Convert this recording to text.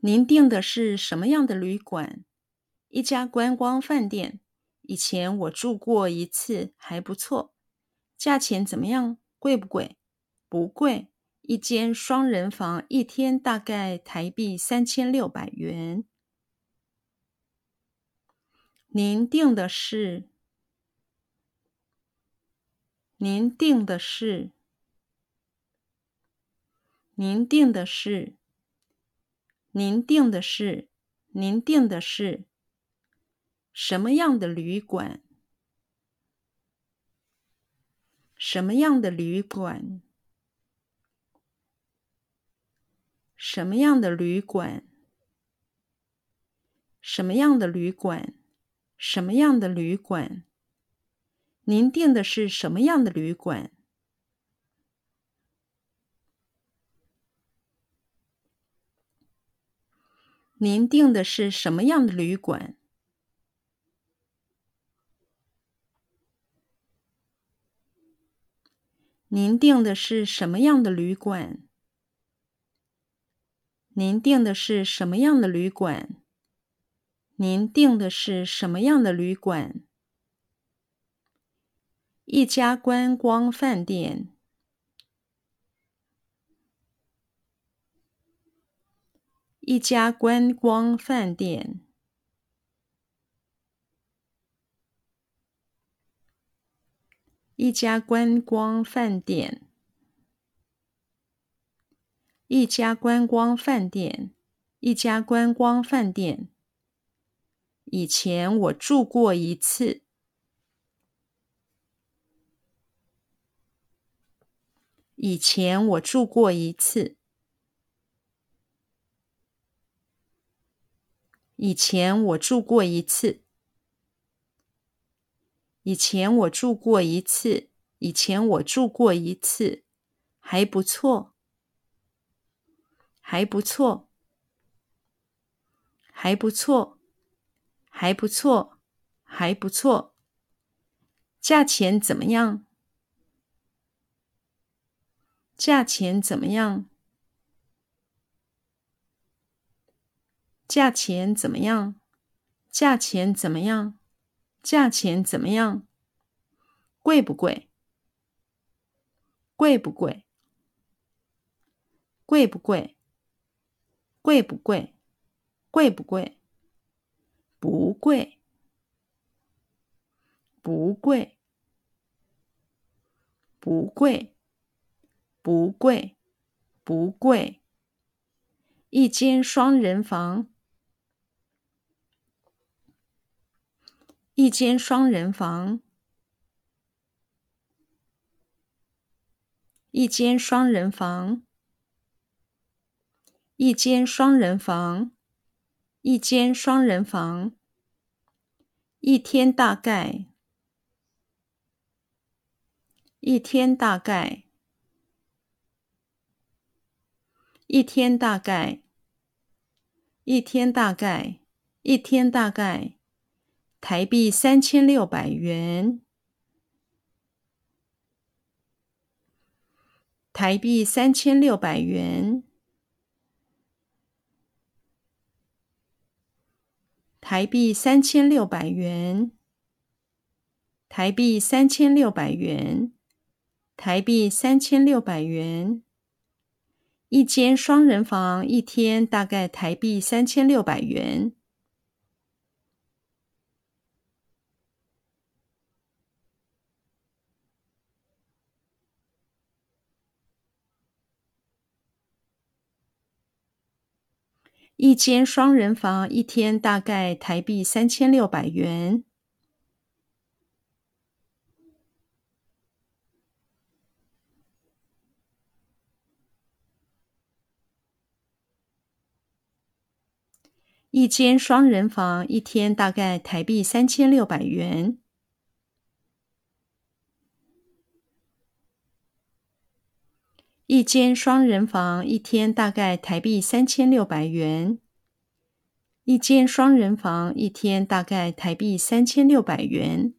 您订的是什么样的旅馆？一家观光饭店。以前我住过一次，还不错。价钱怎么样？贵不贵？不贵。一间双人房，一天大概台币三千六百元。您订的是？您订的是？您订的是？您订的是？您订的是什么样的旅馆？什么样的旅馆？什么样的旅馆？什么样的旅馆？什么样的旅馆？您订的是什么样的旅馆？您订的是什么样的旅馆？您订的是什么样的旅馆？您订的是什么样的旅馆？您订的是什么样的旅馆？一家观光饭店。一家观光饭店，一家观光饭店，一家观光饭店，一家观光饭店。以前我住过一次，以前我住过一次。以前我住过一次。以前我住过一次。以前我住过一次，还不错，还不错，还不错，还不错，还不错。价钱怎么样？价钱怎么样？价钱怎么样？价钱怎么样？价钱怎么样？贵不贵？贵不贵？贵不贵？贵不贵？贵不贵？不贵？不贵？不贵？不贵？不贵？一间双人房。一间双人房，一间双人房，一间双人房，一间双人房，一天大概，一天大概，一天大概，一天大概，一天大概。台币三千六百元，台币三千六百元，台币三千六百元，台币三千六百元，台币三千六百元。一间双人房，一天大概台币三千六百元。一间双人房，一天大概台币三千六百元。一间双人房，一天大概台币三千六百元。一间双人房，一天大概台币三千六百元。一间双人房，一天大概台币三千六百元。